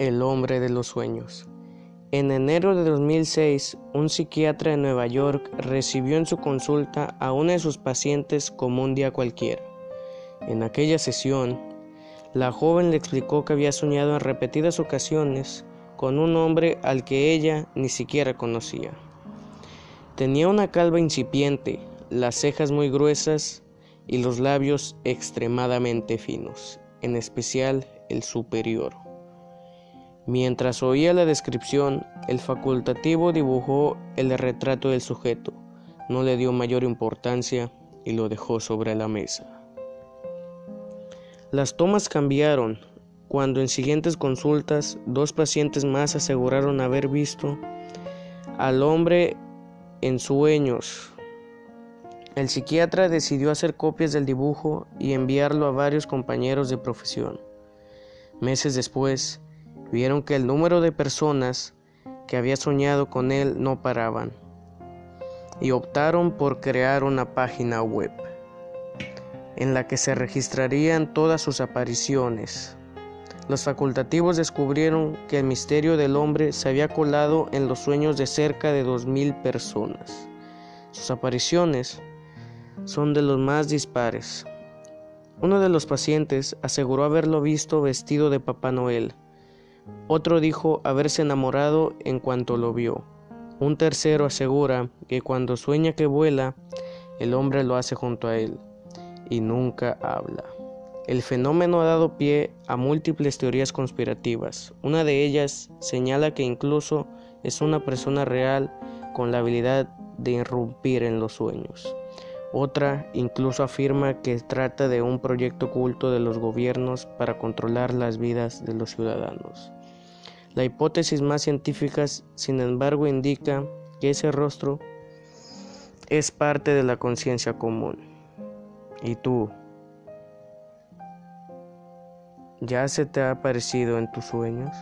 El hombre de los sueños. En enero de 2006, un psiquiatra de Nueva York recibió en su consulta a una de sus pacientes como un día cualquiera. En aquella sesión, la joven le explicó que había soñado en repetidas ocasiones con un hombre al que ella ni siquiera conocía. Tenía una calva incipiente, las cejas muy gruesas y los labios extremadamente finos, en especial el superior. Mientras oía la descripción, el facultativo dibujó el retrato del sujeto, no le dio mayor importancia y lo dejó sobre la mesa. Las tomas cambiaron cuando en siguientes consultas dos pacientes más aseguraron haber visto al hombre en sueños. El psiquiatra decidió hacer copias del dibujo y enviarlo a varios compañeros de profesión. Meses después, vieron que el número de personas que había soñado con él no paraban y optaron por crear una página web en la que se registrarían todas sus apariciones. Los facultativos descubrieron que el misterio del hombre se había colado en los sueños de cerca de dos mil personas. Sus apariciones son de los más dispares. Uno de los pacientes aseguró haberlo visto vestido de Papá Noel. Otro dijo haberse enamorado en cuanto lo vio. Un tercero asegura que cuando sueña que vuela, el hombre lo hace junto a él y nunca habla. El fenómeno ha dado pie a múltiples teorías conspirativas. Una de ellas señala que incluso es una persona real con la habilidad de irrumpir en los sueños. Otra incluso afirma que trata de un proyecto oculto de los gobiernos para controlar las vidas de los ciudadanos. La hipótesis más científica, sin embargo, indica que ese rostro es parte de la conciencia común. ¿Y tú? ¿Ya se te ha aparecido en tus sueños?